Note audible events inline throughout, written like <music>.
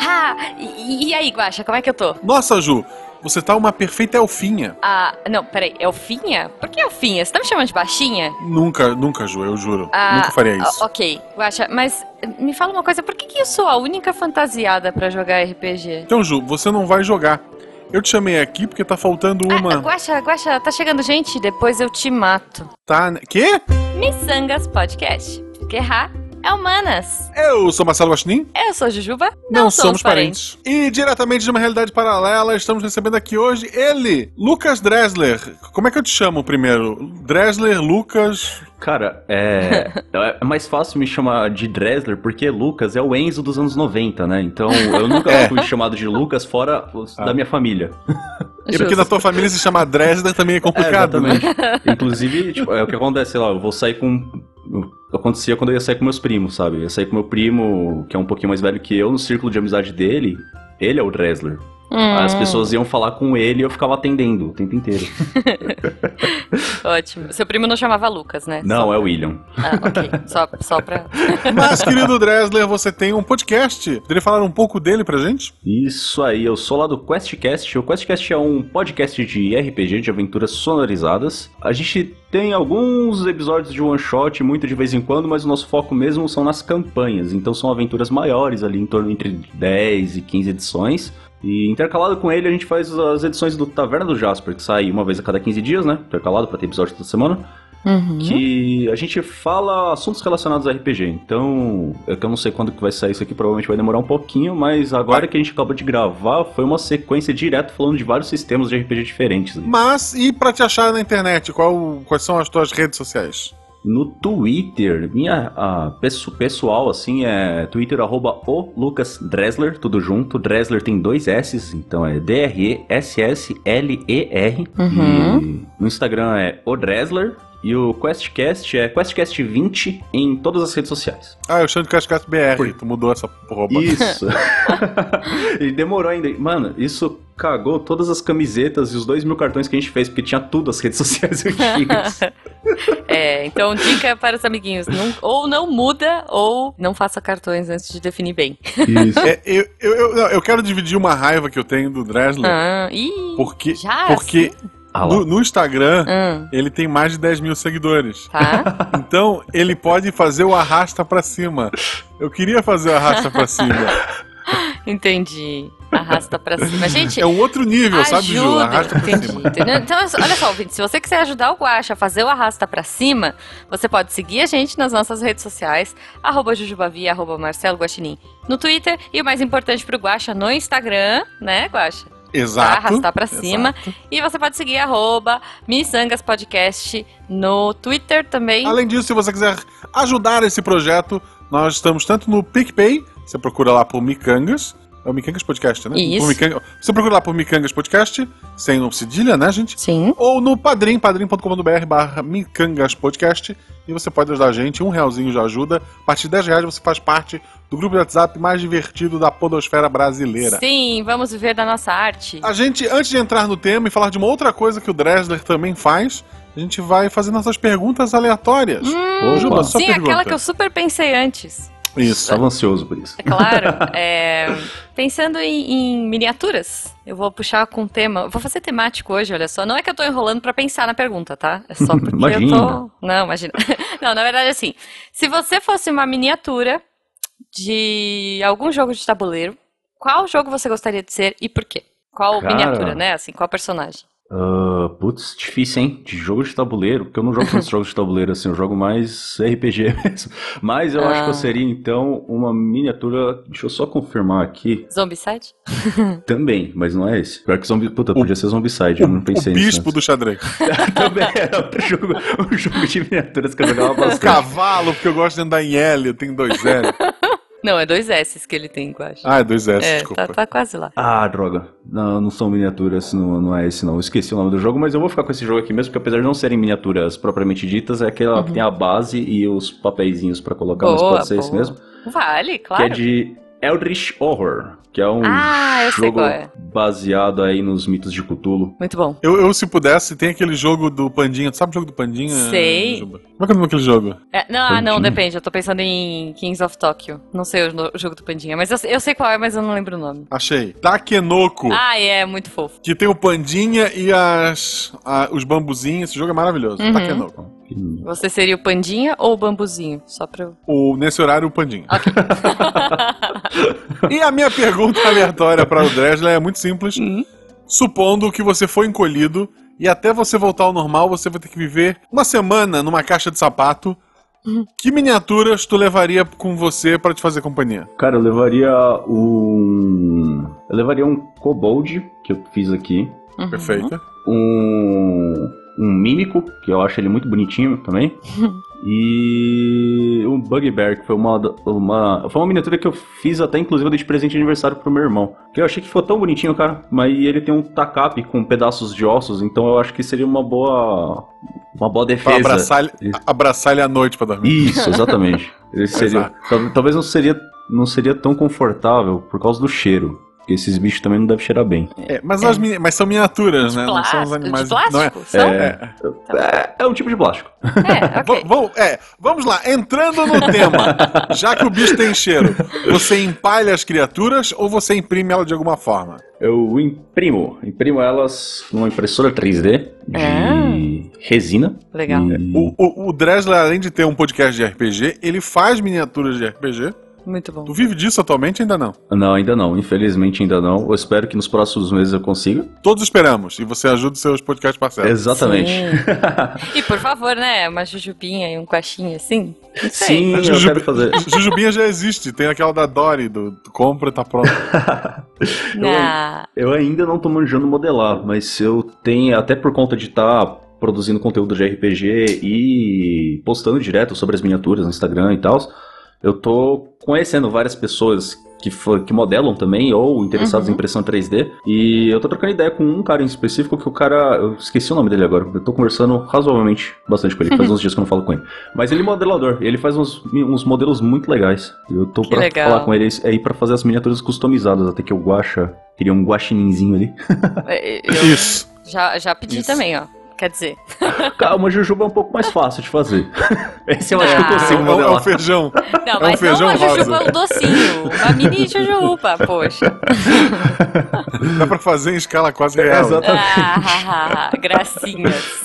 Ah, e, e aí, Guaxa, como é que eu tô? Nossa, Ju, você tá uma perfeita elfinha. Ah, não, peraí, Elfinha? Por que Elfinha? Você tá me chamando de baixinha? Nunca, nunca, Ju, eu juro. Ah, nunca faria isso. Ok, Guaxa, mas me fala uma coisa, por que, que eu sou a única fantasiada pra jogar RPG? Então, Ju, você não vai jogar. Eu te chamei aqui porque tá faltando Ah, uma. Guaxa, Guaxa, tá chegando gente, depois eu te mato. Tá. né? Quê? Missangas Podcast. Porque errar é humanas. Eu sou Marcelo Guaxinim. Eu sou Jujuba. Não, somos parentes. E diretamente de uma realidade paralela, estamos recebendo aqui hoje ele, Lucas Dressler. Como é que eu te chamo primeiro? Dressler, Lucas. Cara, é, <laughs> é mais fácil me chamar de Dressler porque Lucas é o Enzo dos anos 90, né? Então eu <laughs> nunca É. fui chamado de Lucas fora os- Ah. da minha família. E porque na tua família se chama Dressler também é complicado, né? exatamente. <laughs> Inclusive, tipo, é o que acontece, sei lá, eu vou sair com. Acontecia quando eu ia sair com meus primos, sabe? Eu ia sair com meu primo, que é um pouquinho mais velho que eu, no círculo de amizade dele. Ele é o Dressler. Hum, As pessoas iam falar com ele e eu ficava atendendo o tempo inteiro. <laughs> Ótimo. Seu primo não chamava Lucas, né? Não, Só- é o William. Ah, ok. Só, só pra. <laughs> Mas, querido Dressler, você tem um podcast. Poderia falar um pouco dele pra gente? Isso aí, eu sou lá do QuestCast. O QuestCast é um podcast de RPG, de aventuras sonorizadas. A gente tem alguns episódios de one shot, muito de vez em quando, mas o nosso foco mesmo são nas campanhas. Então são aventuras maiores, ali em torno entre 10 e 15 edições. E intercalado com ele, a gente faz as edições do Taverna do Jasper, que sai uma vez a cada 15 dias, né? Intercalado pra ter episódio toda semana. Uhum. Que a gente fala assuntos relacionados a RPG. Então, é que eu não sei quando que vai sair isso aqui, provavelmente vai demorar um pouquinho, mas agora que a gente acabou de gravar, foi uma sequência direto falando de vários sistemas de RPG diferentes. Mas, e pra te achar na internet? Qual, quais são as tuas redes sociais? No Twitter, minha a, pesso- pessoal, assim, é Twitter arroba o Lucas Dressler, tudo junto. Dressler tem dois S, então é D-R-E-S-S-L-E-R. Uhum. E no Instagram é o Dressler. E o QuestCast é QuestCast20 em todas as redes sociais. Ah, eu chamo de Cascata BR. Por- Tu mudou essa porra. Isso. <laughs> e demorou ainda. Mano, isso cagou todas as camisetas e os dois mil cartões que a gente fez, porque tinha tudo as redes sociais antigas. <laughs> É, então dica para os amiguinhos: não- ou não muda, ou não faça cartões antes de definir bem. Isso. É, eu, eu, eu, não, eu quero dividir uma raiva que eu tenho do Dressler. Ah, ih, Porque, já? porque Ah lá. no, no Instagram Ah, ele tem mais de 10 mil seguidores. tá. <laughs> Então ele pode fazer o arrasta pra cima. Eu queria fazer o arrasta pra cima. <laughs> Entendi. Arrasta pra cima. Gente, É um outro nível, sabe, Ju? ajuda. Arrasta pra Entendi, cima. entendeu? Então, olha só, ouvinte, se você quiser ajudar o Guaxa a fazer o arrasta pra cima, você pode seguir a gente nas nossas redes sociais, arroba Jujubavi, arroba Marcelo Guaxinim, no Twitter, e o mais importante pro Guaxa, no Instagram, né, Guaxa? Pra Exato. arrastar pra cima. exato. E você pode seguir arroba Missangas Podcast no Twitter também. Além disso, se você quiser ajudar esse projeto, nós estamos tanto no PicPay, você procura lá por Micangas. É o Micangas Podcast, né? Isso. Por Micanga- Você procura lá por Micangas Podcast, sem obsidilha, né, gente? Sim. Ou no padrim, padrim.com.br barra Micangas Podcast. E você pode ajudar a gente, um realzinho já ajuda. A partir de 10 reais você faz parte do grupo de WhatsApp mais divertido da podosfera brasileira. Sim, vamos viver da nossa arte. A gente, antes de entrar no tema e falar de uma outra coisa que o Dressler também faz, a gente vai fazer nossas perguntas aleatórias. Opa. Juba, Sim, pergunta. aquela que eu super pensei antes. Isso. Estava ansioso por isso. É claro. <laughs> é, pensando em, em miniaturas, eu vou puxar com tema. Vou fazer temático hoje, olha só. Não é que eu tô enrolando pra pensar na pergunta, tá? É só <laughs> porque eu tô. Imagina. Não, imagina. <laughs> Não, na verdade, assim. Se você fosse uma miniatura de algum jogo de tabuleiro, qual jogo você gostaria de ser e por quê? Qual Cara. miniatura, né? Assim, qual personagem? Ah, putz, difícil, hein? De jogo de tabuleiro, porque eu não jogo tantos <laughs> jogos de tabuleiro assim, eu jogo mais RPG <laughs> mesmo. Mas eu acho que Ah. eu seria, então, uma miniatura. Deixa eu só confirmar aqui. Zombicide? <laughs> Também, mas não é esse. Pior que zombie. Puta, podia ser Zombicide, eu não O pensei nisso. bispo do xadrez. Também era outro jogo, um jogo de miniaturas que eu jogava O bastante. cavalo, porque eu gosto de andar em L, eu tenho dois L. Não, é dois S que ele tem, eu acho. Ah, é dois S, é, desculpa. tá, tá quase lá. Ah, droga. Não, não são miniaturas, não, não é esse não. Eu esqueci o nome do jogo, mas eu vou ficar com esse jogo aqui mesmo, porque apesar de não serem miniaturas propriamente ditas, é aquela que tem a base e os papeizinhos pra colocar, mas Boa, pode ser esse boa. mesmo. Vale, claro. Que é de Eldritch Horror, que é um Ah, jogo é. baseado aí nos mitos de Cthulhu. Muito bom. Eu, eu, se pudesse, tem aquele jogo do Pandinha. Tu sabe o jogo do Pandinha? Sei. Juba? Como é que é o nome daquele jogo? É, não, ah, não, Pandinha. depende. Eu tô pensando em Kings of Tokyo. Não sei o, o jogo do Pandinha. Mas eu, eu sei qual é, mas eu não lembro o nome. Achei. Takenoko. Ah, é, muito fofo. Que tem o Pandinha e as, a- os bambuzinhos. Esse jogo é maravilhoso. Uhum. Takenoko. Você seria o Pandinha ou o Bambuzinho? Só pra eu. O, nesse horário, o Pandinha. Ok. <laughs> E a minha pergunta aleatória para o Dresler é muito simples. Supondo que você foi encolhido e até você voltar ao normal, você vai ter que viver uma semana numa caixa de sapato. Que miniaturas tu levaria com você para te fazer companhia? Cara, eu levaria um. Eu levaria um Kobold, que eu fiz aqui. Uhum. Perfeito. Um. Um Mímico, que eu acho ele muito bonitinho também. <laughs> e. Um Bugbear, que foi uma, uma. Foi uma miniatura que eu fiz até, inclusive, eu dei de presente de aniversário pro meu irmão. Que eu achei que ficou tão bonitinho, cara. Mas ele tem um tacape com pedaços de ossos, então eu acho que seria uma boa. Uma boa Pra defesa. abraçar, ele- abraçar ele à noite pra dormir. Isso, exatamente. <laughs> Ele seria, tal- talvez não seria, não seria tão confortável por causa do cheiro. Porque esses bichos também não devem cheirar bem. É, mas, as mini- mas são miniaturas, né? Não são os Plástico, animais. de Não é, plástico? São? é, É, é um tipo de plástico. É, <laughs> ok. Va- vamos- é, vamos lá, entrando no tema. Já que o bicho tem cheiro, você empalha as criaturas ou você imprime ela de alguma forma? Eu imprimo. Imprimo elas numa impressora 3D de Ah. resina. Legal. E- O, o, o Dresler, além de ter um podcast de RPG, ele faz miniaturas de RPG. Muito bom. Tu vive disso atualmente? Ainda não. Não, ainda não. Infelizmente ainda não. Eu espero que nos próximos meses eu consiga. Todos esperamos. E você ajuda os seus podcast parceiros. Exatamente. <laughs> E por favor, né? Uma jujubinha e um coxinha assim? Sim, eu Jujubi- quero fazer. <laughs> Jujubinha já existe. Tem aquela da Dory, do, compra e tá pronto. <laughs> Na... Eu ainda não tô manjando modelar, mas eu tenho, até por conta de estar produzindo conteúdo de RPG e postando direto sobre as miniaturas no Instagram e tal, eu tô conhecendo várias pessoas que, fo- que modelam também ou interessados Uhum. em impressão 3D. E eu tô trocando ideia com um cara em específico que o cara. Eu esqueci o nome dele agora. Eu tô conversando razoavelmente bastante com ele. Faz <laughs> uns dias que eu não falo com ele. Mas ele é modelador. Ele faz uns, uns modelos muito legais. Eu tô Que pra legal. falar com ele aí pra fazer as miniaturas customizadas. Até que o Guacha queria um guaxininzinho ali. Eu Isso. já, já pedi Isso. também, ó. Quer dizer, <laughs> Calma, Jujuba é um pouco mais fácil de fazer. <laughs> Esse eu acho que eu Ah. É, consigo um- é um modelar. feijão. não, É um mas feijão não a rosa. jujuba, o docinho. Uma mini jujuba, poxa. Dá pra fazer em escala quase É, real. <laughs> exato. Ah, gracinhas.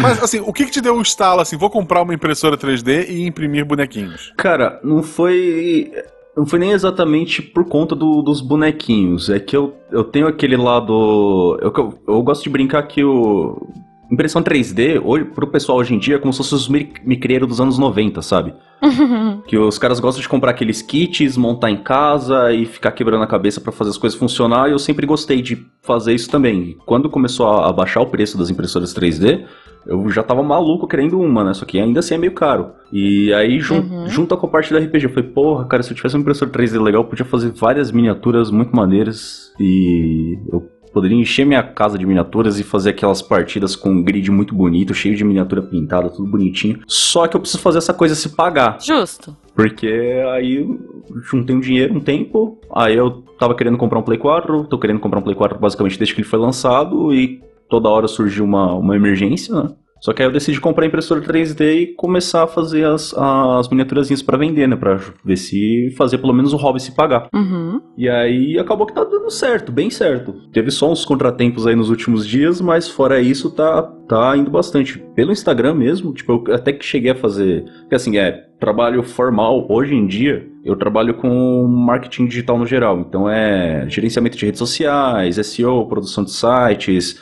Mas assim, o que, que te deu o estalo assim? Vou comprar uma impressora 3D e imprimir bonequinhos. Cara, não foi. Não foi nem exatamente por conta do- dos bonequinhos. É que eu, eu tenho aquele lado. Eu, eu, eu gosto de brincar que o. Impressão 3D, hoje, pro pessoal hoje em dia, é como se fosse os mi- micreiros dos anos 90, sabe? <laughs> Que os caras gostam de comprar aqueles kits, montar em casa e ficar quebrando a cabeça pra fazer as coisas funcionar. E eu sempre gostei de fazer isso também. Quando começou a baixar o preço das impressoras 3D, eu já tava maluco querendo uma, né? Só que ainda assim é meio caro. E aí, jun Uhum. junto com a parte da RPG, eu falei, porra, cara, se eu tivesse uma impressora 3D legal, eu podia fazer várias miniaturas muito maneiras. E eu poderia encher minha casa de miniaturas e fazer aquelas partidas com um grid muito bonito, cheio de miniatura pintada, tudo bonitinho. Só que eu preciso fazer essa coisa se pagar. Justo. Porque aí eu juntei um dinheiro um tempo, aí eu tava querendo comprar um Play 4, tô querendo comprar um Play 4 basicamente desde que ele foi lançado e toda hora surgiu uma, uma emergência, né? Só que aí eu decidi comprar a impressora 3D e começar a fazer as, as miniaturazinhas pra vender, né? Pra ver se fazer pelo menos o hobby se pagar. Uhum. E aí acabou que tá dando certo, bem certo. Teve só uns contratempos aí nos últimos dias, mas fora isso tá, tá indo bastante. Pelo Instagram mesmo, tipo, eu até que cheguei a fazer. Porque assim, é trabalho formal hoje em dia. Eu trabalho com marketing digital no geral. Então é gerenciamento de redes sociais, SEO, produção de sites.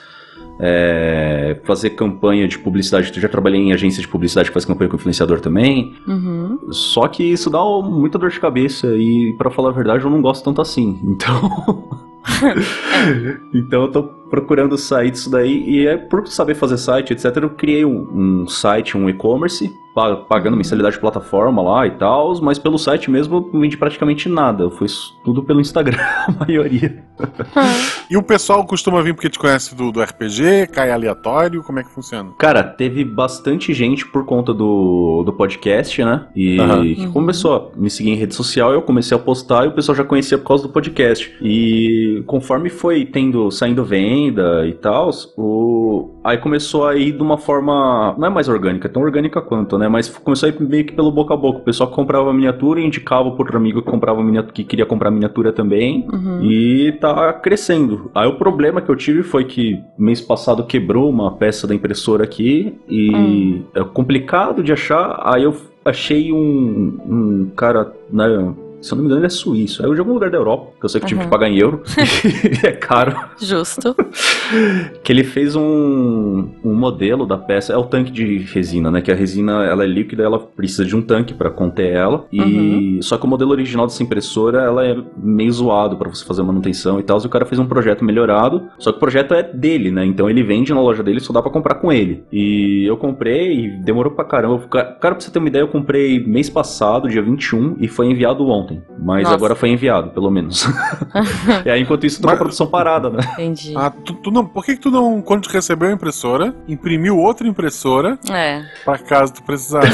É, fazer campanha de publicidade. Eu já trabalhei em agência de publicidade que faz campanha com influenciador também. Uhum. Só que isso dá muita dor de cabeça e, pra falar a verdade, eu não gosto tanto assim. Então. <laughs> <laughs> então eu tô procurando sair disso daí. E é por saber fazer site, etc., eu criei um, um site, um e-commerce, pagando mensalidade de plataforma lá e tal, mas pelo site mesmo eu não vendi praticamente nada. Foi tudo pelo Instagram, <laughs> a maioria. e o pessoal costuma vir porque te conhece do, do RPG, cai aleatório, como é que funciona? Cara, teve bastante gente por conta do, do podcast, né? E uhum. que começou a me seguir em rede social, eu comecei a postar e o pessoal já conhecia por causa do podcast. E conforme foi tendo, saindo venda e tal, o... aí começou a ir de uma forma, não é mais orgânica, tão orgânica quanto, né? Mas começou a ir meio que pelo boca a boca. O pessoal comprava miniatura indicava por outro amigo que comprava miniatura, que queria comprar miniatura também. Uhum. E tá crescendo. Aí o problema que eu tive foi que mês passado quebrou uma peça da impressora aqui e uhum. é complicado de achar. Aí eu achei um, um cara, né, se eu não me engano, ele é suíço. É de algum lugar da Europa, que eu sei que uhum. tive que pagar em euro. <laughs> é caro. Justo. <laughs> que ele fez um, um modelo da peça. É o tanque de resina, né? Que a resina ela é líquida, ela precisa de um tanque para conter ela. E uhum. só que o modelo original dessa impressora ela é meio zoado para você fazer a manutenção e tal. E o cara fez um projeto melhorado. Só que o projeto é dele, né? Então ele vende na loja dele, só dá para comprar com ele. E eu comprei e demorou pra caramba. Cara, pra você ter uma ideia, eu comprei mês passado, dia 21, e foi enviado ontem ontem, mas Nossa. agora foi enviado, pelo menos. e <laughs> aí, enquanto isso, tô com a produção parada, né? Entendi. Ah, tu, tu, não, por que, que tu não, quando tu recebeu a impressora, imprimiu outra impressora é. pra caso tu precisasse?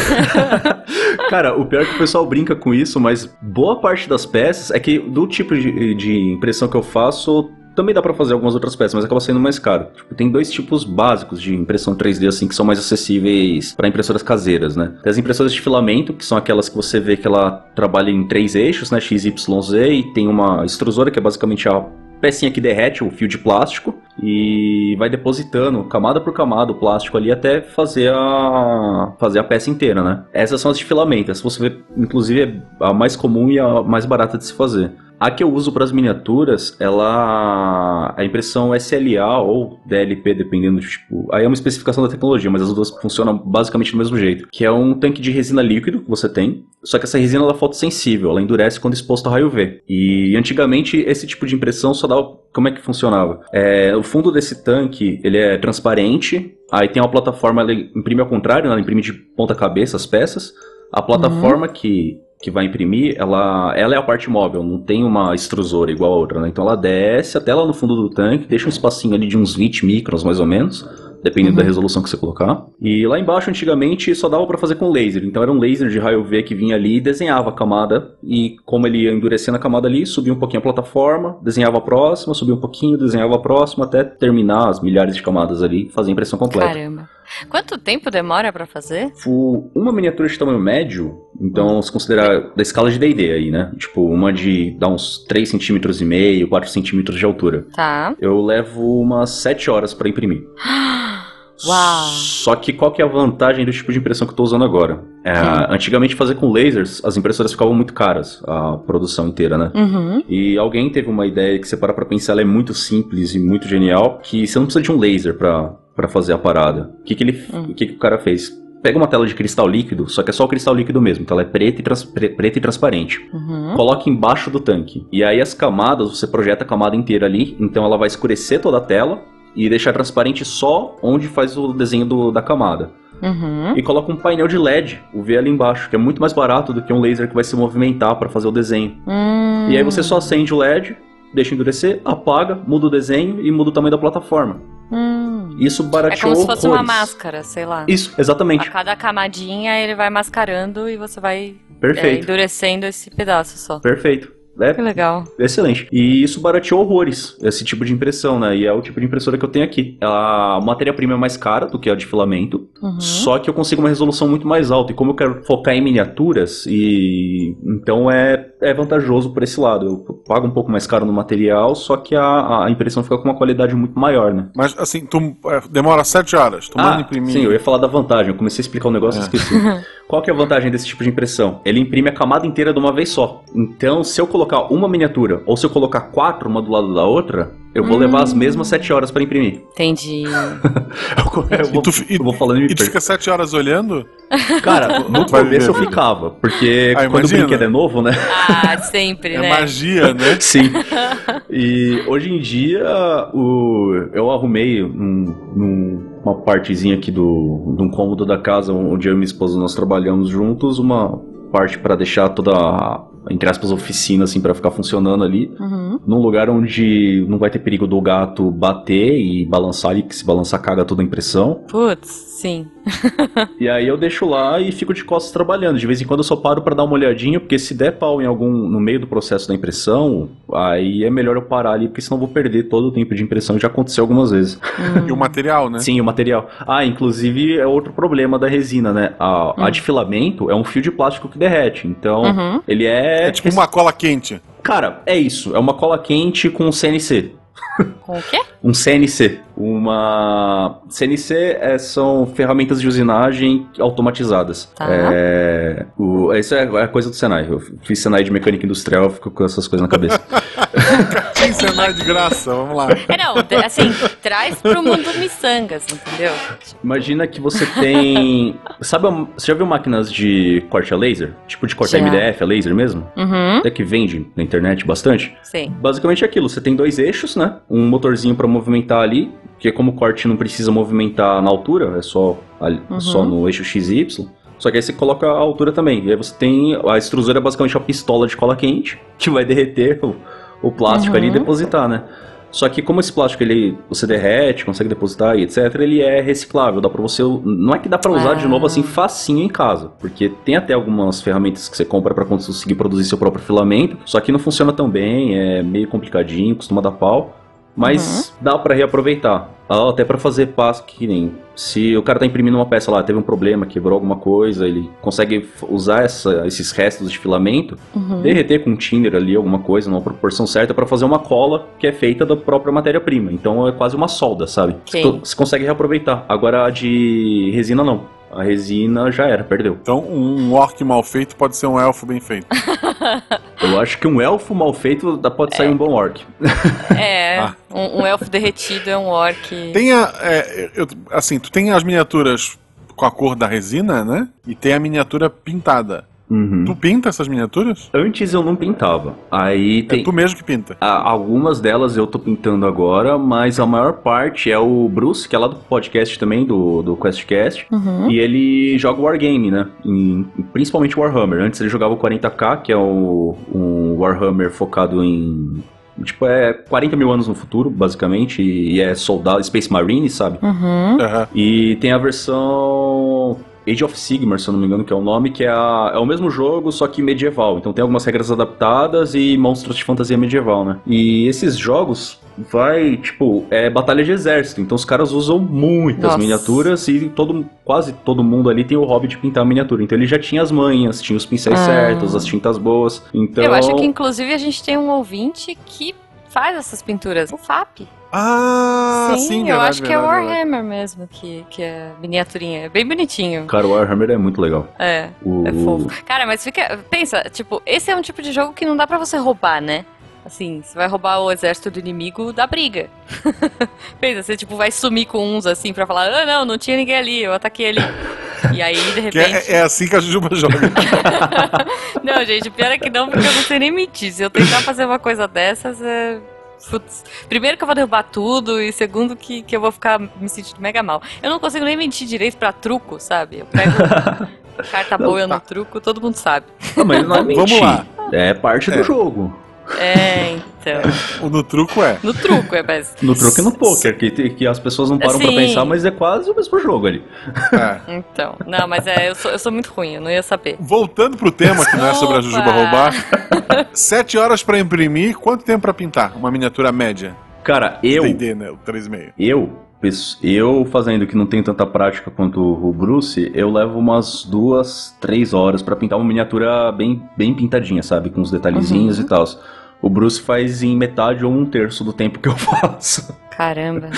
<laughs> Cara, o pior é que o pessoal brinca com isso, mas boa parte das peças é que do tipo de, de impressão que eu faço, também dá para fazer algumas outras peças, mas acaba sendo mais caro. Tipo, tem dois tipos básicos de impressão 3D assim que são mais acessíveis para impressoras caseiras, né? Tem as impressoras de filamento, que são aquelas que você vê que ela trabalha em três eixos, né, X, Y, Z, e tem uma extrusora que é basicamente a pecinha que derrete o fio de plástico e vai depositando camada por camada o plástico ali até fazer a fazer a peça inteira, né? Essas são as de filamento. Se você vê, inclusive, é a mais comum e a mais barata de se fazer. A que eu uso para as miniaturas, ela a impressão SLA ou DLP, dependendo do tipo. Aí é uma especificação da tecnologia, mas as duas funcionam basicamente do mesmo jeito. Que é um tanque de resina líquido que você tem, só que essa resina ela é fotossensível, ela endurece quando exposta a raio V. E antigamente esse tipo de impressão só dava como é que funcionava? É, o fundo desse tanque ele é transparente, aí tem uma plataforma, ela imprime ao contrário, né? ela imprime de ponta cabeça as peças. A plataforma uhum. que que vai imprimir, ela, ela é a parte móvel, não tem uma extrusora igual a outra, né? Então ela desce até lá no fundo do tanque, deixa um espacinho ali de uns 20 microns mais ou menos, dependendo uhum. da resolução que você colocar. E lá embaixo, antigamente, só dava para fazer com laser. Então era um laser de raio V que vinha ali e desenhava a camada. E como ele ia endurecendo a camada ali, subia um pouquinho a plataforma, desenhava a próxima, subia um pouquinho, desenhava a próxima, até terminar as milhares de camadas ali, fazer a impressão completa. Caramba. Quanto tempo demora para fazer? Uma miniatura de tamanho médio, então se considerar da escala de D&D aí, né? Tipo, uma de dá uns 3 centímetros e meio, 4 centímetros de altura. Tá. Eu levo umas 7 horas para imprimir. <gasps> Uau. Só que qual que é a vantagem do tipo de impressão que eu tô usando agora? É, antigamente fazer com lasers, as impressoras ficavam muito caras, a produção inteira, né? Uhum. E alguém teve uma ideia que você para pra pensar, ela é muito simples e muito genial, que você não precisa de um laser pra, pra fazer a parada. O que que ele, uhum. o que que o cara fez? Pega uma tela de cristal líquido, só que é só o cristal líquido mesmo, então ela é preta e, trans, pre, preta e transparente. Uhum. Coloca embaixo do tanque. E aí as camadas, você projeta a camada inteira ali, então ela vai escurecer toda a tela, e deixar transparente só onde faz o desenho do, da camada. Uhum. E coloca um painel de LED, o V ali embaixo, que é muito mais barato do que um laser que vai se movimentar para fazer o desenho. Uhum. E aí você só acende o LED, deixa endurecer, apaga, muda o desenho e muda o tamanho da plataforma. Hum. Isso barateou É como se fosse horrores. uma máscara, sei lá. Isso, exatamente. A cada camadinha ele vai mascarando e você vai. É, endurecendo esse pedaço só. Perfeito. É que legal. Excelente. E isso barateou horrores, esse tipo de impressão, né? E é o tipo de impressora que eu tenho aqui. A matéria-prima é mais cara do que a de filamento, uhum. só que eu consigo uma resolução muito mais alta. E como eu quero focar em miniaturas, e então é, é vantajoso por esse lado. Eu pago um pouco mais caro no material, só que a, a impressão fica com uma qualidade muito maior, né? Mas assim, tu é, demora sete horas, tu ah, manda imprimir. Sim, eu ia falar da vantagem. Eu comecei a explicar um negócio e é. esqueci. <laughs> Qual que é a vantagem desse tipo de impressão? Ele imprime a camada inteira de uma vez só. Então, se eu colocar uma miniatura ou se eu colocar quatro uma do lado da outra, Eu vou levar as mesmas 7 horas pra imprimir. Entendi. <laughs> eu, vou, E tu e- eu vou falando e E tu fica sete horas olhando? Cara, <laughs> no Vai começo eu ficava, porque Ah, quando o brinquedo é novo, né? Ah, sempre, É né? magia, né? <laughs> Sim. E hoje em dia, o, eu arrumei num, num- uma partezinha aqui do, de um cômodo da casa onde eu e minha esposa nós trabalhamos juntos, uma parte pra deixar toda a, entre aspas, oficina, assim, pra ficar funcionando ali. Uhum. Num lugar onde não vai ter perigo do gato bater e balançar ali, que se balançar caga toda a impressão. Putz, sim. <laughs> E aí eu deixo lá e fico de costas trabalhando. De vez em quando eu só paro pra dar uma olhadinha, porque se der pau em algum no meio do processo da impressão, aí é melhor eu parar ali, porque senão eu vou perder todo o tempo de impressão. Já aconteceu algumas vezes. E o material, né? Sim, o material. Ah, inclusive é outro problema da resina, né? A, a Hum. de filamento é um fio de plástico que derrete. Então, Uhum. ele é. É tipo uma cola quente. Cara, é isso. É uma cola quente com CNC. Com o quê? <laughs> Um CNC. Uma. CNC é- são ferramentas de usinagem automatizadas. Tá. É, o, isso é a coisa do Senai. Eu fiz Senai de mecânica industrial, eu fico com essas coisas na cabeça. <laughs> Cenário de graça, vamos lá. É, não, assim, traz pro mundo miçangas, entendeu? Imagina que você tem. Sabe, você já viu máquinas de corte a laser? Tipo de cortar Já. MDF a laser mesmo? Uhum, Até que vende na internet bastante. sim. Basicamente é aquilo, você tem dois eixos, né? Um motorzinho pra movimentar ali, porque como o corte não precisa movimentar na altura, é só, ali- Uhum. só no eixo XY. Só que aí você coloca a altura também. E aí você tem. A extrusora é basicamente uma pistola de cola quente <laughs> que vai derreter o, o plástico Uhum. ali e depositar, né? Só que como esse plástico ele você derrete, consegue depositar e etc, ele é reciclável, dá para você, não é que dá para usar de Ah. novo assim facinho em casa, porque tem até algumas ferramentas que você compra para conseguir produzir seu próprio filamento, só que não funciona tão bem, é meio complicadinho, costuma dar pau, mas dá para reaproveitar. Até para fazer passo que nem se o cara tá imprimindo uma peça lá, teve um problema, quebrou alguma coisa, ele consegue usar essa- esses restos de filamento Uhum. derreter com um thinner ali, alguma coisa, numa proporção certa, pra fazer uma cola que é feita da própria matéria-prima. Então é quase uma solda, sabe? Sim. Você consegue reaproveitar. Agora a de resina não. A resina já era, perdeu. Então, um orc mal feito pode ser um elfo bem feito. <laughs> Eu acho que um elfo mal feito dá- pode sair um bom orc. <laughs> É, <laughs> Ah. um, um elfo derretido é um orc. Tem a. é, eu- assim, tu tem as miniaturas com a cor da resina, né? E tem a miniatura pintada. Uhum. Tu pinta essas miniaturas? Antes eu não pintava. Aí É tem. tu mesmo que pinta. a- algumas delas eu tô pintando agora, mas a maior parte é o Bruce, que é lá do podcast também, do, do QuestCast. Uhum. E ele joga Wargame, né? Em- principalmente Warhammer. Antes ele jogava o 40k, que é o, um Warhammer focado em. Tipo, é 40 mil anos no futuro, basicamente. E é soldado, Space Marine, sabe? Uhum. Aham. E tem a versão. Age of Sigmar, se eu não me engano, que é o nome, que é, a- é o mesmo jogo, só que medieval. Então tem algumas regras adaptadas e monstros de fantasia medieval, né? E esses jogos vai, tipo, é batalha de exército. Então os caras usam muitas Nossa. miniaturas e todo, quase todo mundo ali tem o hobby de pintar miniatura. Então ele já tinha as manhas, tinha os pincéis Ah. certos, as tintas boas. Então. Eu acho que, inclusive, a gente tem um ouvinte que faz essas pinturas. O FAP. Ah, sim, eu verdade, acho que é o verdade, verdade. Warhammer mesmo, que, que é miniaturinha. É bem bonitinho. Cara, o Warhammer é muito legal. É. O... É fofo. Cara, mas fica. Pensa, tipo, esse é um tipo de jogo que não dá pra você roubar, né? Assim, você vai roubar o exército do inimigo da briga. <laughs> Pensa, você tipo vai sumir com uns assim pra falar: ah, não, não tinha ninguém ali, eu ataquei ali. <laughs> E aí, de repente. é, é assim que a Jujuba joga. <laughs> Não, gente, pior é que não, porque eu não sei nem mentir. Se eu tentar fazer uma coisa dessas, é. Putz. Primeiro que eu vou derrubar tudo, e segundo que, que eu vou ficar me sentindo mega mal. Eu não consigo nem mentir direito pra truco, sabe? Eu pego <laughs> carta Não, boia tá. no truco, todo mundo sabe. Não, mas não é Vamos mentir. lá. É parte É. do jogo. É, então. O no truco é. No truco, é mas. No truque e no poker, que, que as pessoas não param pra Sim. pensar, mas é quase o mesmo jogo ali. é. Então. Não, mas é, eu sou, eu sou muito ruim, eu não ia saber. Voltando pro tema, que não é sobre a Jujuba roubar. Sete horas pra imprimir, quanto tempo pra pintar? Uma miniatura média. Cara, eu, D&D, né? O 3,5. eu, eu fazendo que não tem tanta prática quanto o Bruce, eu levo umas duas, três horas pra pintar uma miniatura bem, bem pintadinha, sabe? Com os detalhezinhos Uhum. e tal. O Bruce faz em metade ou um terço do tempo que eu <laughs> faço. Caramba.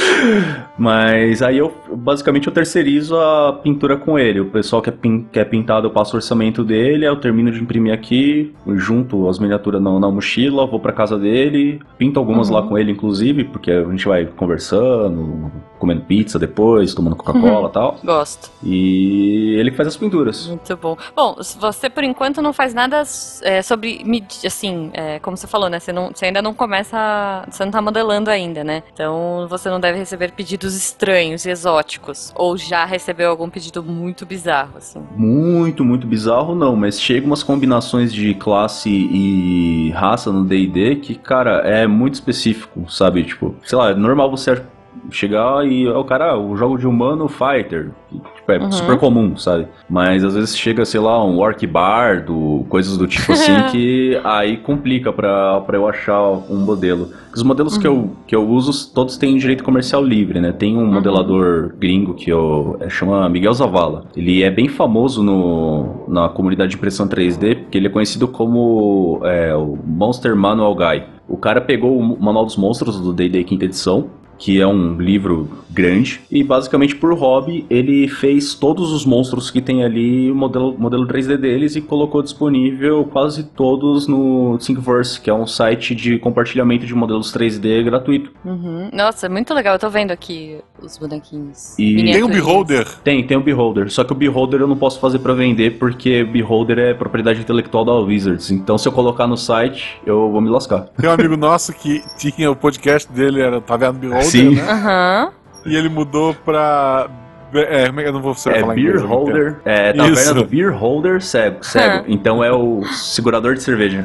Mas aí eu basicamente eu terceirizo a pintura com ele. O pessoal que é, pin, que é pintado, eu passo o orçamento dele, eu termino de imprimir aqui, junto as miniaturas na, na mochila, vou pra casa dele, pinto algumas Uhum. lá com ele, inclusive, porque a gente vai conversando, comendo pizza depois, tomando Coca-Cola <laughs> e tal. Gosto. E ele faz as pinturas. Muito bom. Bom, você por enquanto não faz nada é, sobre, assim, é, como você falou, né? Você, não, você ainda não começa, você não tá modelando ainda, né? Então você não deve receber pedidos estranhos e exóticos. Ou já recebeu algum pedido muito bizarro, assim. Muito, muito bizarro, não, mas chega umas combinações de classe e raça no DD que, cara, é muito específico, sabe? Tipo, sei lá, é normal você chegar e o cara, o jogo de humano fighter, tipo, é Uhum. super comum, sabe? Mas às vezes chega, sei lá, um orc bardo, coisas do tipo assim, <laughs> que aí complica pra, pra eu achar um modelo. Os modelos que, eu, que eu uso, todos têm direito comercial livre, né? Tem um modelador gringo que eu, é, chama Miguel Zavala. Ele é bem famoso no, na comunidade de impressão 3D, porque ele é conhecido como é, o Monster Manual Guy. O cara pegou o Manual dos Monstros do D&D quinta edição, que é um livro grande, e basicamente por hobby ele fez todos os monstros que tem ali, o modelo, modelo 3D deles, e colocou disponível quase todos no Thingiverse, que é um site de compartilhamento de modelos 3D gratuito. Uhum. Nossa, é muito legal. Eu tô vendo aqui os bonequinhos. E- Tem o. Beholder. Tem, tem o Beholder, só que o Beholder eu não posso fazer pra vender, porque Beholder é propriedade intelectual da Wizards, então se eu colocar no site, eu vou me lascar. Tem um amigo nosso que tinha o podcast dele, era Taverna Beholder, Sim. né? Aham. E ele mudou pra. É, como é que eu não vou É falar Beer inglês? Holder, é taverna Isso. do Beer Holder cego, cego. então é o segurador de cerveja.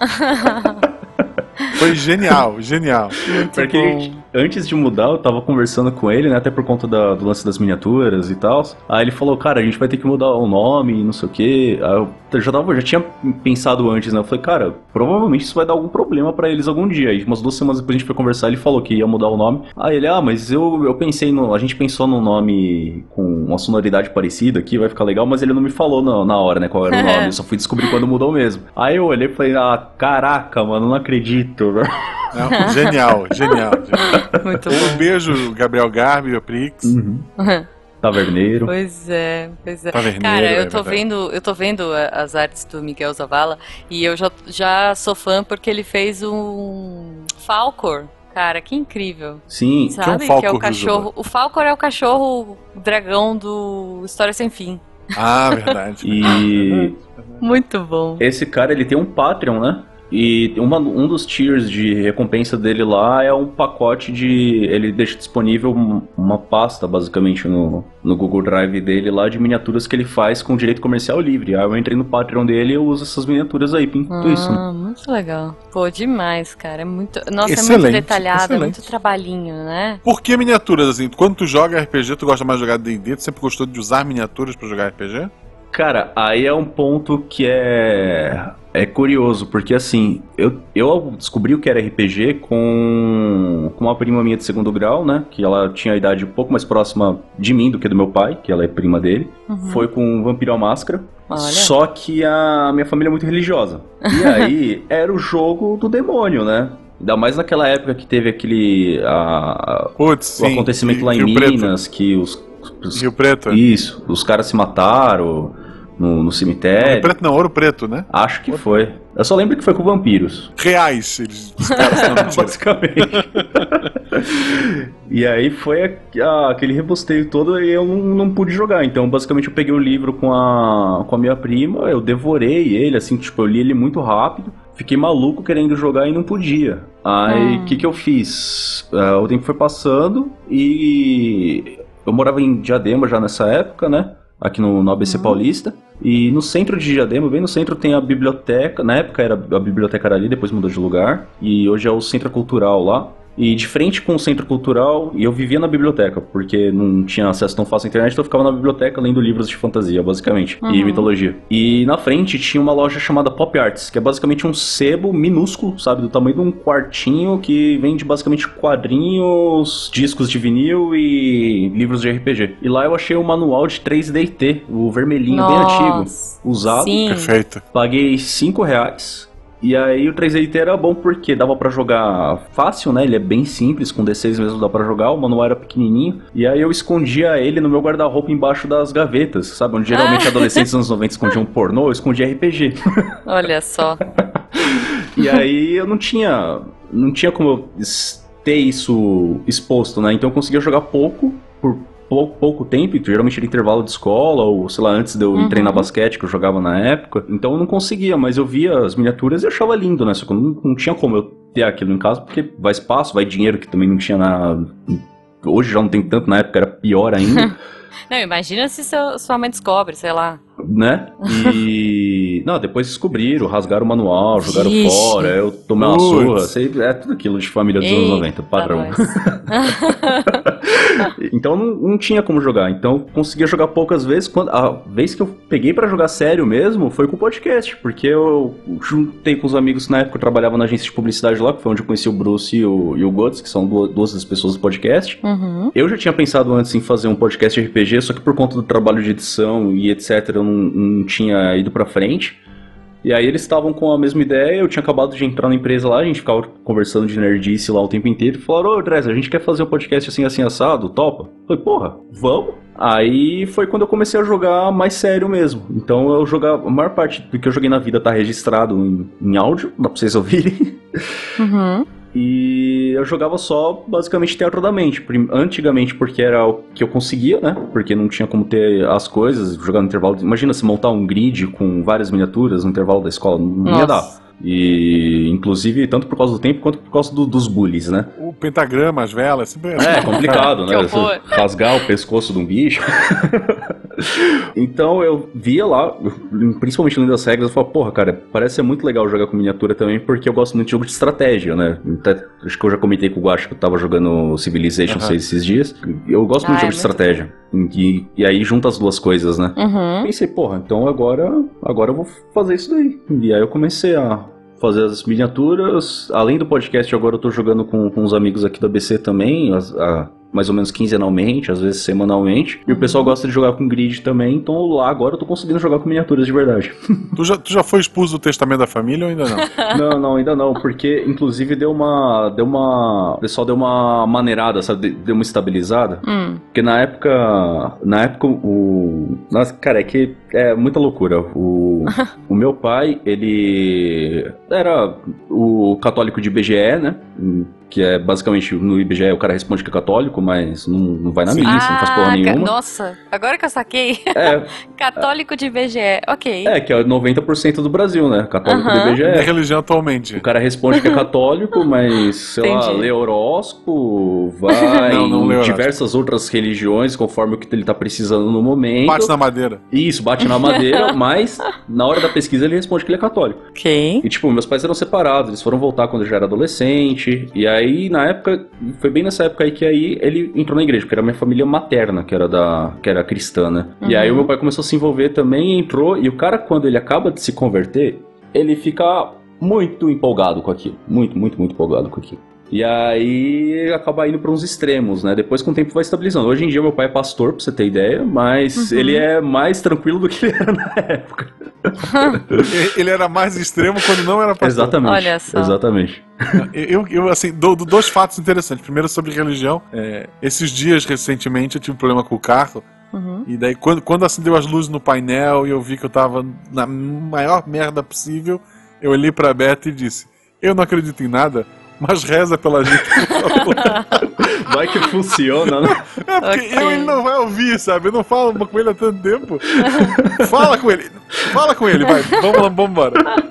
<laughs> Foi genial, genial. Porque antes de mudar, eu tava conversando com ele, né? Até por conta da- do lance das miniaturas e tal. Aí ele falou, cara, a gente vai ter que mudar o nome e não sei o quê. Aí eu já, tava, já tinha pensado antes, né? Eu falei, cara, provavelmente isso vai dar algum problema pra eles algum dia. Aí umas duas semanas depois a gente foi conversar, ele falou que ia mudar o nome. Aí ele, ah, mas eu, eu pensei no. A gente pensou num nome com uma sonoridade parecida aqui, vai ficar legal, mas ele não me falou na, na hora, né? Qual era o nome. Eu só fui descobrir quando mudou mesmo. Aí eu olhei e falei, ah, caraca, mano, não acredito, velho. Não, genial, genial. genial. <laughs> <laughs> Muito Um bom. beijo, Gabriel Garbi, a Prix. Uhum. <laughs> Taverneiro. Pois é, pois é. Taverneiro, Cara, é eu tô verdade. vendo, eu tô vendo as artes do Miguel Zavala e eu já, já sou fã porque ele fez um Falcor. Cara, que incrível. Sim, Sabe? Falcor, que é o cachorro. O Falcor é o cachorro dragão do História Sem Fim. Ah, verdade. e <laughs> Muito bom. esse cara ele tem um Patreon, né? E uma- um dos tiers de recompensa dele lá é um pacote de. Ele deixa disponível um- uma pasta, basicamente, no, no Google Drive dele lá de miniaturas que ele faz com direito comercial livre. Aí eu entrei no Patreon dele e eu uso essas miniaturas aí, pinto isso. né? Ah, muito legal. Pô, demais, cara. É muito. Nossa, é Excelente, muito detalhado, é excelente. muito trabalhinho, né? Por que miniaturas, assim? Quando tu joga RPG, tu gosta mais de jogar D&D? Tu sempre gostou de usar miniaturas pra jogar RPG? Cara, aí é um ponto que é é curioso, porque assim, eu, eu descobri o que era RPG com, com uma prima minha de segundo grau, né? Que ela tinha a idade um pouco mais próxima de mim do que do meu pai, que ela é prima dele. Uhum. Foi com Vampiro à Máscara. Olha. Só que a minha família é muito religiosa. E <laughs> aí era o jogo do demônio, né? Ainda mais naquela época que teve aquele. a- Putz, o sim. acontecimento lá em Rio Preto. Minas, que os. os- Rio Preto. isso, os caras se mataram no, no cemitério. Rio Preto não, Ouro Preto, né? Acho que foi. Eu só lembro que foi com vampiros. Reais, eles. <laughs> Basicamente. <laughs> e aí foi a- a- aquele rebosteio todo e eu não, não pude jogar. Então, basicamente, eu peguei o livro com a, com a minha prima, eu devorei ele, assim, tipo, eu li ele muito rápido. Fiquei maluco querendo jogar e não podia. Aí, o Hum. que que eu fiz? Ah, o tempo foi passando e eu morava em Diadema já nessa época, né? Aqui no, no ABC Paulista. E no centro de Diadema, bem no centro, tem a biblioteca. Na época era a biblioteca era ali, depois mudou de lugar. E hoje é o Centro Cultural lá. E de frente com o Centro Cultural, e eu vivia na biblioteca, porque não tinha acesso tão fácil à internet, então eu ficava na biblioteca lendo livros de fantasia, basicamente, e Uhum. mitologia. E na frente tinha uma loja chamada Pop Arts, que é basicamente um sebo minúsculo, sabe, do tamanho de um quartinho que vende basicamente quadrinhos, discos de vinil e livros de RPG. E lá eu achei o manual de 3D&T, o vermelhinho bem antigo, Nossa. usado. Sim. Perfeito. Paguei 5 reais. E aí o 3DT era bom porque dava pra jogar fácil, né? Ele é bem simples, com D6 mesmo dá pra jogar, o manual era pequenininho. E aí eu escondia ele no meu guarda-roupa embaixo das gavetas, sabe? Onde geralmente <laughs> adolescentes dos anos 90 escondiam pornô, eu escondia RPG. Olha só. E aí eu não tinha. Não tinha como eu ter isso exposto, né? Então eu conseguia jogar pouco, por pouco, pouco tempo, geralmente era intervalo de escola, ou sei lá, antes de eu Uhum. treinar basquete, que eu jogava na época. Então eu não conseguia, mas eu via as miniaturas e achava lindo, né? Só que não, não tinha como eu ter aquilo em casa, porque vai espaço, vai dinheiro, que também não tinha na. Hoje já não tem tanto, na época era pior ainda. <laughs> Não, imagina se seu- sua mãe descobre, sei lá. né? E. Não, depois descobriram, rasgaram o manual, jogaram Vixe. fora, eu tomei uma Putz. surra. sei- É tudo aquilo de família dos anos Eita, 90, padrão. <laughs> então não, não tinha como jogar. Então conseguia jogar poucas vezes. Quando, a vez que eu peguei pra jogar sério mesmo foi com o podcast, porque eu juntei com os amigos na época eu trabalhava na agência de publicidade lá, que foi onde eu conheci o Bruce e o, e o Guts, que são duas, duas das pessoas do podcast. Uhum. Eu já tinha pensado antes em fazer um podcast de RPG, só que por conta do trabalho de edição e etc, eu não, não tinha ido pra frente. E aí eles estavam com a mesma ideia, eu tinha acabado de entrar na empresa lá, a gente ficava conversando de nerdice lá o tempo inteiro, e falaram, ô Dres, a gente quer fazer um podcast assim, assim, assado, topa? Eu falei, porra, vamos? Aí foi quando eu comecei a jogar mais sério mesmo. Então eu jogava, a maior parte do que eu joguei na vida tá registrado em, em áudio, dá pra vocês ouvirem. Uhum. E eu jogava só basicamente teatro da mente. Antigamente, porque era o que eu conseguia, né? Porque não tinha como ter as coisas, jogar no intervalo. Imagina se montar um grid com várias miniaturas no intervalo da escola, não ia dar. E inclusive, tanto por causa do tempo quanto por causa do- dos bullies, né? O pentagrama, as velas, sempre É complicado, <laughs> Que né? Rasgar o pescoço de um bicho. <laughs> então eu via lá, principalmente lendo as regras, eu falava, porra, cara, parece ser muito legal jogar com miniatura também, porque eu gosto muito de jogo de estratégia, né? Até, acho que eu já comentei com o Guacho que eu tava jogando Civilization Aham. 6 esses dias. Eu gosto Ah, muito de é jogo de muito estratégia. E, e aí junta as duas coisas, né? Uhum. Pensei, porra, então agora, agora eu vou fazer isso daí. E aí eu comecei a fazer as miniaturas. Além do podcast, agora eu tô jogando com, com os amigos aqui do ABC também, as- a- mais ou menos quinzenalmente, às vezes semanalmente. E o pessoal gosta de jogar com grid também, então lá agora eu tô conseguindo jogar com miniaturas de verdade. <laughs> Tu já, tu já foi expulso do testamento da família ou ainda não? <laughs> não, não, ainda não, porque inclusive deu uma. Deu uma. O pessoal deu uma maneirada, sabe? Deu uma estabilizada. Hum. Porque na época. Na época o. Nossa, cara, é que é muita loucura. O, <laughs> o meu pai, ele era o católico de IBGE, né? Que é basicamente no IBGE o cara responde que é católico, mas não, não vai na Sim. missa, não faz porra Ah, nenhuma. Nossa, agora que eu saquei. É, <laughs> Católico de BGE, ok. é, que é 90% do Brasil, né? Católico Aham. do IBGE. Minha religião atualmente. O cara responde que é católico, <laughs> mas, sei lá, lê horóscopo, vai <laughs> Não, não em diversas outras religiões, conforme o que ele tá precisando no momento. Bate na madeira. Isso, bate na madeira, mas na hora da pesquisa ele responde que ele é católico. Ok. E tipo, meus pais eram separados, eles foram voltar quando eu já era adolescente. E aí, na época, foi bem nessa época aí que aí ele entrou na igreja, porque era minha família materna, que era da. que era cristã, né? E aí o Uhum. meu pai começou a se envolver também, entrou, e o cara, quando ele acaba de se converter, ele fica muito empolgado com aquilo. Muito, muito, muito empolgado com aquilo. E aí acaba indo para uns extremos, né? Depois com o tempo vai estabilizando. Hoje em dia meu pai é pastor, pra você ter ideia, mas Uhum. ele é mais tranquilo do que ele era na época. <laughs> Ele era mais extremo quando não era pastor. Exatamente. Olha só. Exatamente. Eu, eu assim, dou, dou dois fatos interessantes. Primeiro, sobre religião. É, esses dias, recentemente, eu tive um problema com o carro. Uhum. E daí, quando, quando acendeu as luzes no painel e eu vi que eu tava na maior merda possível, eu olhei pra Beta e disse: Eu não acredito em nada, mas reza pela gente. <laughs> Vai que funciona, né? É porque Ok. eu, ele não vai ouvir, sabe? Eu não falo com ele há tanto tempo. Fala com ele. Fala com ele, vai. Vamos lá, vamos embora.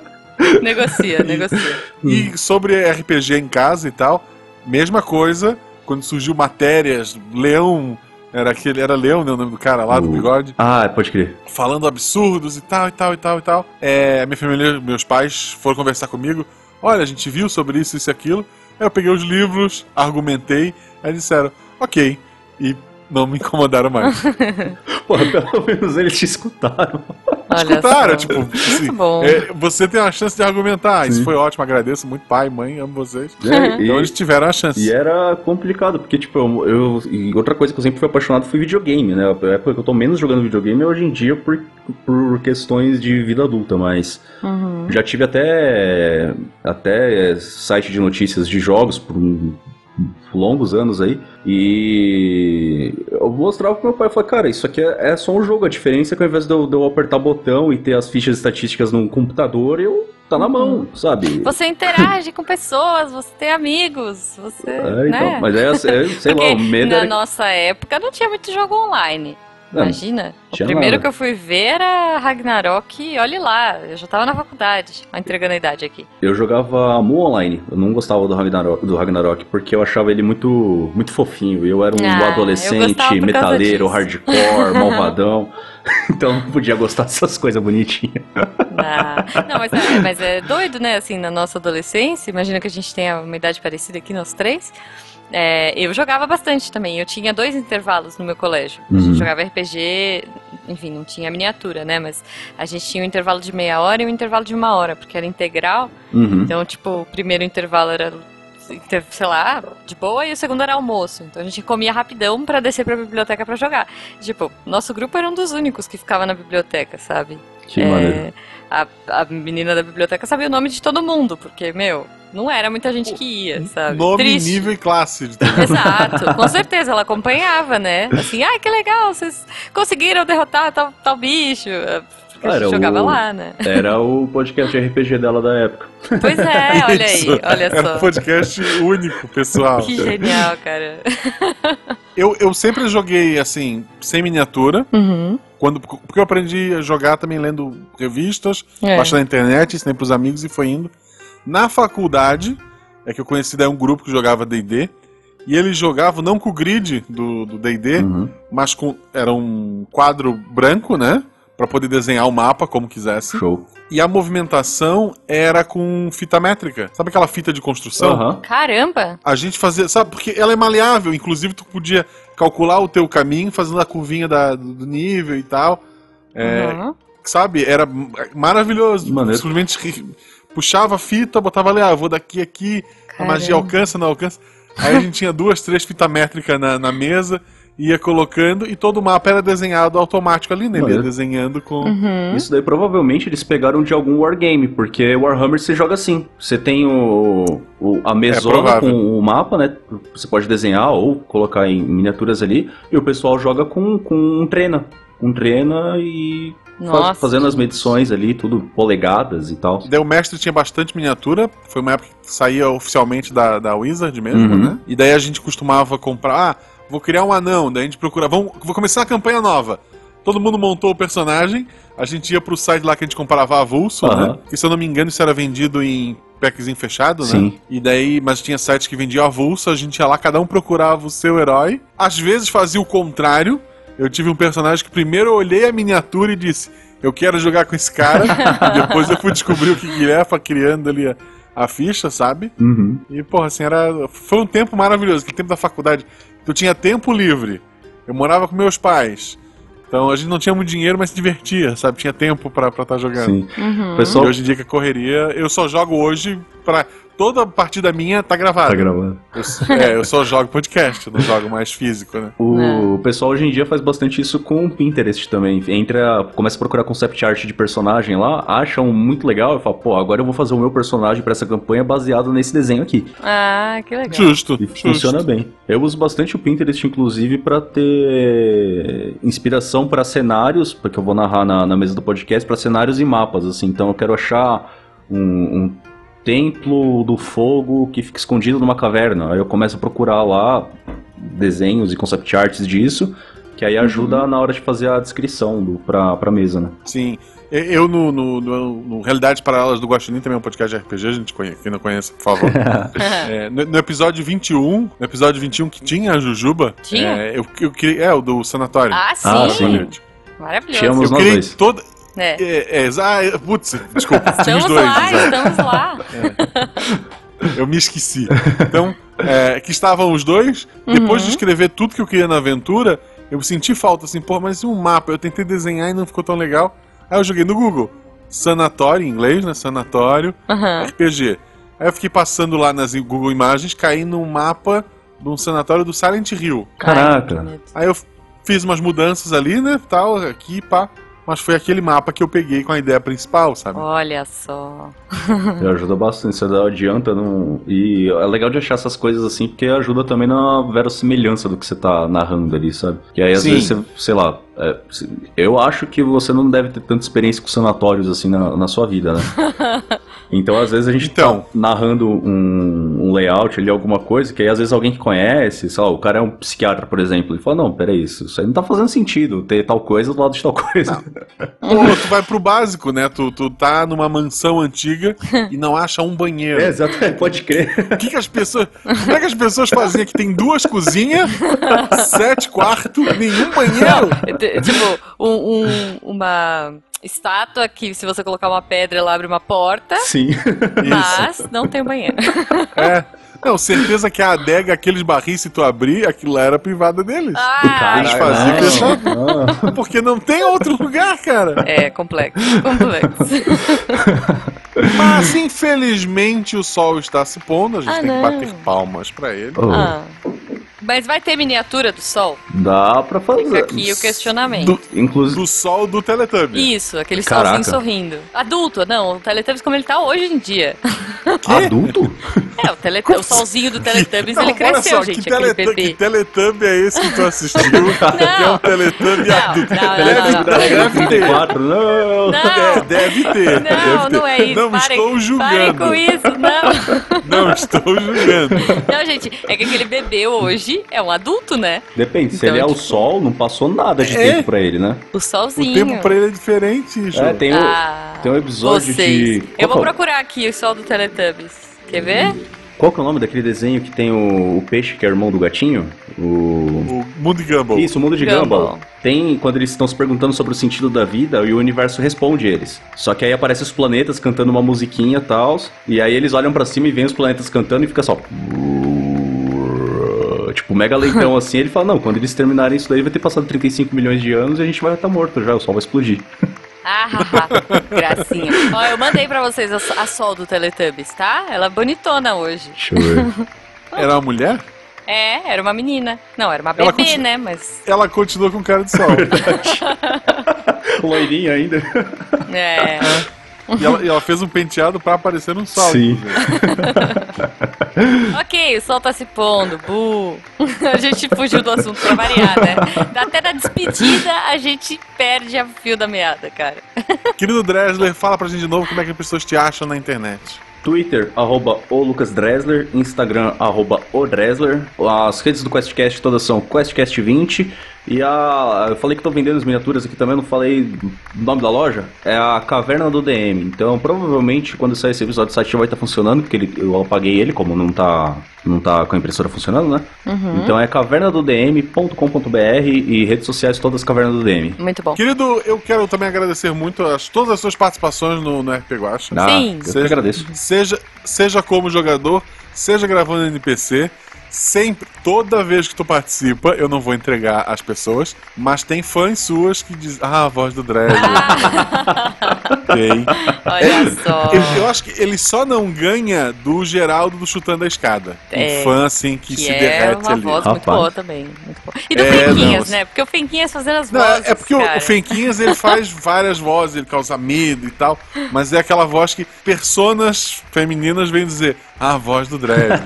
Negocia, negocia. E sobre RPG em casa e tal, mesma coisa, quando surgiu matérias, Leão, era aquele, era Leão, né, o nome do cara lá, do O- bigode, Ah, pode crer. falando absurdos e tal, e tal, e tal, e tal. É, minha família, meus pais foram conversar comigo, olha, a gente viu sobre isso, isso e aquilo. Aí eu peguei os livros, argumentei, aí disseram, ok, e não me incomodaram mais. <laughs> Porra, pelo menos eles te escutaram. Olha Escutaram, só. tipo, assim, Muito bom. é, você tem uma chance de argumentar. Isso Sim. foi ótimo, agradeço muito, pai, mãe, amo vocês. É, e- Então eles tiveram a chance. E era complicado, porque, tipo, eu, eu- e outra coisa que eu sempre fui apaixonado foi videogame, né? A época que eu tô menos jogando videogame é hoje em dia por, por questões de vida adulta, mas Uhum. já tive até, até site de notícias de jogos por um- longos anos aí, e eu mostrava pro meu pai, eu falei, cara, isso aqui é, é só um jogo, a diferença é que ao invés de eu, de eu apertar botão e ter as fichas estatísticas num computador, eu tá na mão, sabe? Você interage com pessoas, você tem amigos, você. É, né? então, mas é, é, sei lá, o medo na era... nossa época não tinha muito jogo online. Não, Imagina. O primeiro nada. que eu fui ver era Ragnarok e olhe lá, eu já tava na faculdade. Entregando a idade aqui. Eu jogava Mu Online, eu não gostava do Ragnarok, do Ragnarok porque eu achava ele muito, muito fofinho. Eu era um Ah, adolescente, metaleiro, hardcore, <laughs> malvadão. então não podia gostar dessas coisas bonitinhas. Ah, não, mas é, mas é doido, né? Assim, na nossa adolescência, imagina que a gente tenha uma idade parecida aqui, nós três. É, eu jogava bastante também. Eu tinha dois intervalos no meu colégio. A Uhum. gente jogava RPG, enfim, não tinha miniatura, né? Mas a gente tinha um intervalo de meia hora e um intervalo de uma hora, porque era integral. Uhum. Então, tipo, o primeiro intervalo era, sei lá, de boa, e o segundo era almoço. Então a gente comia rapidão pra descer pra biblioteca pra jogar. Tipo, nosso grupo era um dos únicos que ficava na biblioteca, sabe? Que É, maneiro. a, a menina da biblioteca sabia o nome de todo mundo, porque, meu, não era muita gente que ia, sabe? Nome, Triste. nível e classe. de- Exato, com certeza, ela acompanhava, né? Assim, ai, que legal, vocês conseguiram derrotar tal, tal bicho. Porque a Era gente jogava o- lá, né? Era o podcast RPG dela da época. Pois é, <laughs> olha aí, olha Era um só. podcast único, pessoal. Que genial, cara. Eu, eu sempre joguei, assim, sem miniatura. Uhum. Quando, porque eu aprendi a jogar também lendo revistas, É. baixando na internet, ensinei pros amigos e foi indo. Na faculdade, é que eu conheci daí um grupo que jogava D&D. E eles jogavam não com o grid do D&D, Uhum. mas com... Era um quadro branco, né? Pra poder desenhar o mapa como quisesse. Show. E a movimentação era com fita métrica. Sabe aquela fita de construção? Aham. Caramba! A gente fazia, sabe, porque ela é maleável, inclusive tu podia calcular o teu caminho fazendo a curvinha da- do nível e tal. É, Uhum. Sabe? Era maravilhoso. Maneiro. Simplesmente puxava a fita, botava ali, ah, vou daqui aqui, a magia Caramba. alcança, não alcança. Aí a gente tinha duas, três fitas métricas na, na mesa, ia colocando e todo o mapa era desenhado automático ali, né? Ele ia desenhando com. Uhum. Isso daí provavelmente eles pegaram de algum wargame, porque Warhammer você joga assim. Você tem o, o- a mesona É com o mapa, né? Você pode desenhar ou colocar em miniaturas ali, e o pessoal joga com, com um trena. Um trena e Nossa. fazendo as medições ali, tudo polegadas e tal. Daí o mestre tinha bastante miniatura, foi uma época que saía oficialmente da, da Wizard mesmo, Uhum. né? E daí a gente costumava comprar, ah, vou criar um anão, daí a gente procura, vamos, vou começar a campanha nova. Todo mundo montou o personagem, a gente ia pro site lá que a gente comprava avulso, Aham. né? E se eu não me engano isso era vendido em packzinho fechado, né? Sim. E daí, mas tinha sites que vendiam avulso, a gente ia lá, cada um procurava o seu herói. Às vezes fazia o contrário. Eu tive um personagem que primeiro eu olhei a miniatura e disse, eu quero jogar com esse cara. e <laughs> depois eu fui descobrir o que que é, criando ali a, a ficha, sabe? Uhum. E, porra, assim, era. Foi um tempo maravilhoso, aquele tempo da faculdade. Eu tinha tempo livre. Eu morava com meus pais. Então a gente não tinha muito dinheiro, mas se divertia, sabe? Tinha tempo pra estar jogando. Sim. Uhum. Pessoal E hoje em dia que a correria, eu só jogo hoje pra. Toda partida minha tá gravada. tá gravando. Eu, é, eu só jogo podcast, eu não jogo mais físico, né? O pessoal hoje em dia faz bastante isso com o Pinterest também. Entra, começa a procurar concept art de personagem lá, acham muito legal e fala, pô, agora eu vou fazer o meu personagem pra essa campanha baseado nesse desenho aqui. Ah, que legal. Justo. E justo. funciona bem. Eu uso bastante o Pinterest, inclusive, pra ter inspiração pra cenários, porque eu vou narrar na, na mesa do podcast, pra cenários e mapas, assim. Então eu quero achar um, um templo do fogo que fica escondido numa caverna. Aí eu começo a procurar lá desenhos e concept arts disso, que aí ajuda na hora de fazer a descrição do, pra, pra mesa, né? Sim. Eu, no, no, no, no Realidades Paralelas do Guaxinim, também é um podcast de RPG, a gente conhece, quem não conhece, por favor. <laughs> É, no, no episódio 21, no episódio 21 que tinha a Jujuba, Tinha? É, eu, eu criei, é, o do sanatório. Ah, sim. Ah, sim. Maravilhoso. Tínhamos- Eu nós criei dois. toda. É. É, é, ah, putz, desculpa, tinha os Estamos dois. lá, exato. estamos lá. Eu me esqueci. Então, é, que estavam os dois. Depois Uhum. de escrever tudo que eu queria na aventura, eu senti falta, assim, pô, mas e um mapa? Eu tentei desenhar e não ficou tão legal. Aí eu joguei no Google. Sanatório, em inglês, né? Sanatório, Aham. RPG. Aí eu fiquei passando lá nas Google Imagens, caí num mapa de um sanatório do Silent Hill. Caraca. Aí eu fiz umas mudanças ali, né? Tal, aqui, pá. Mas foi aquele mapa que eu peguei com a ideia principal, sabe? Olha só. <laughs> Me ajuda bastante, você dá adianta não... E é legal de achar essas coisas assim, porque ajuda também na verossimilhança do que você tá narrando ali, sabe? Que aí às Sim. vezes você, sei lá, é, eu acho que você não deve ter tanta experiência com sanatórios assim na, na sua vida, né? <laughs> Então às vezes a gente Então. tá narrando um, um layout ali, alguma coisa, que aí às vezes alguém que conhece, sei lá, o cara é um psiquiatra, por exemplo, ele fala, não, peraí, isso, isso aí não tá fazendo sentido, ter tal coisa do lado de tal coisa. Ou <laughs> tu vai pro básico, né? Tu, tu tá numa mansão antiga e não acha um banheiro. É, exatamente, pode crer. O que, que as pessoas. Como é que as pessoas fazem aqui? Tem duas cozinhas, sete quartos, nenhum banheiro? Tipo, um- um- uma estátua que se você colocar uma pedra ela abre uma porta, Sim. <laughs> mas não tem banheiro. É. Não, certeza que a adega, aqueles barris, se tu abrir, aquilo lá era privada deles. Ah, Eles faziam não. fechado. Porque não tem outro lugar, cara. é complexo, complexo. <laughs> Mas, infelizmente, o sol está se pondo. A gente Ah, tem não. que bater palmas pra ele. Oh, Ah. Mas vai ter miniatura do sol? Dá pra fazer. Fica aqui o questionamento. Do, Inclusive. do sol do Teletubby. Isso, aquele Caraca. solzinho sorrindo. Adulto, não, o Teletubbies como ele tá hoje em dia. <laughs> Adulto? É, o, tele, o solzinho do Teletubbies, Não, ele olha cresceu, só, gente, que, aquele teletu- que bebê. Teletubby é esse que tu assistiu? <laughs> que é um Teletubby Não, adulto. não, não, Deve- não. Ter. 34, não. Não, É, deve ter. não, deve ter. não é isso. Não parem, estou Parem julgando. com isso, não. Não estou julgando. Não, gente, é que aquele bebê hoje é um adulto, né? Depende, se Então, ele é o tipo- sol, não passou nada de É. tempo pra ele, né? O O solzinho. tempo pra ele é diferente, Ju. É, tem, o- Ah, tem um episódio vocês. de. Eu Qual, vou que é o- procurar aqui o sol do Teletubbies. Quer ver? qual que é o nome daquele desenho que tem o, o peixe que é irmão do gatinho? O. O Moody Gumball. Isso, o mundo de Gumball. Gumball. Tem quando eles estão se perguntando sobre o sentido da vida e o universo responde eles. Só que aí aparecem os planetas cantando uma musiquinha e tal. E aí eles olham pra cima e veem os planetas cantando e fica só. Tipo, mega leitão assim. Ele fala: Não, quando eles terminarem isso daí vai ter passado 35 milhões de anos e a gente vai estar morto já, o sol vai explodir. Ah, <laughs> gracinha. Ó, eu mandei pra vocês a, a sol do Teletubbies, tá? Ela é bonitona hoje. Deixa eu ver. <laughs> Era uma mulher? É, era uma menina. Não, era uma Ela bebê, continua- né? Mas. Ela continua com cara de sol. <laughs> Loirinha ainda. É. e, ela, e ela fez um penteado pra aparecer um sol. Sim. <laughs> Ok, o sol tá se pondo, bu. <laughs> A gente fugiu do assunto pra variar, né? Até na despedida a gente perde a fio da meada, cara. <laughs> Querido Dresler, fala pra gente de novo como é que as pessoas te acham na internet. Twitter, arroba o Lucas Dresler, Instagram, arroba o Dresler. As redes do QuestCast todas são QuestCast20. E a. Eu falei que tô vendendo as miniaturas aqui também, não falei o nome da loja. É a Caverna do DM. Então, provavelmente, quando sair esse episódio, o site já vai estar funcionando, porque ele- eu apaguei ele, como não tá, não tá com a impressora funcionando, né? Então é cavernadodm.com.br e redes sociais todas Caverna do DM. Muito bom. Querido, eu quero também agradecer muito as, todas as suas participações no, no RP Guacha. Ah, Sim. Eu que agradeço. Seja, seja como jogador, seja gravando NPC, sempre, toda vez que tu participa, eu não vou entregar as pessoas, mas tem fãs suas que dizem, ah, a voz do Dresler. <laughs> ok. Olha só. Eu, eu acho que ele só não ganha do Geraldo do Chutando a Escada. É, um fã, assim, que, Que se é derrete uma ali. voz muito Rapaz. boa também. Muito boa. E do É, Fenquinhas, não, né? Porque o Fenquinhas fazendo as Não, vozes. é porque o- cara. o Fenquinhas ele <laughs> faz várias vozes, ele causa medo e tal, mas é aquela voz que personas femininas vêm dizer, ah, a voz do Dredd.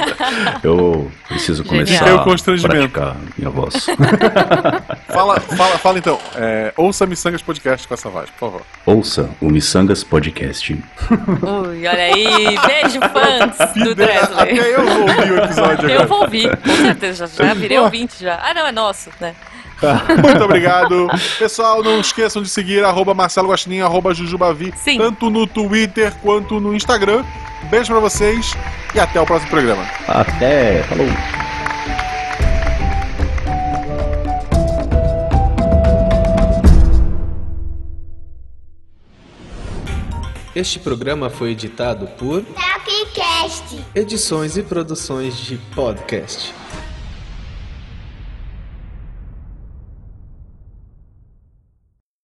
<laughs> Eu preciso Genial. começar o a constrangimento. praticar minha voz. <laughs> fala, fala, fala então, é, ouça Missangas Podcast com essa voz, por favor. Ouça o Missangas Podcast. Ui, olha aí. Beijo, fãs do Fide- Até Dresler. eu vou ouvir o episódio Eu vou ouvir, com certeza. Já, já virei ouvinte já. Ah, não, é nosso, né? <laughs> Muito obrigado. Pessoal, não esqueçam de seguir arroba Marcelo Guaxinim, arroba Jujubavi, Sim. tanto no Twitter quanto no Instagram. Beijo pra vocês e até o próximo programa. Até, falou. Este programa foi editado por Tapcast. Edições e Produções de Podcast.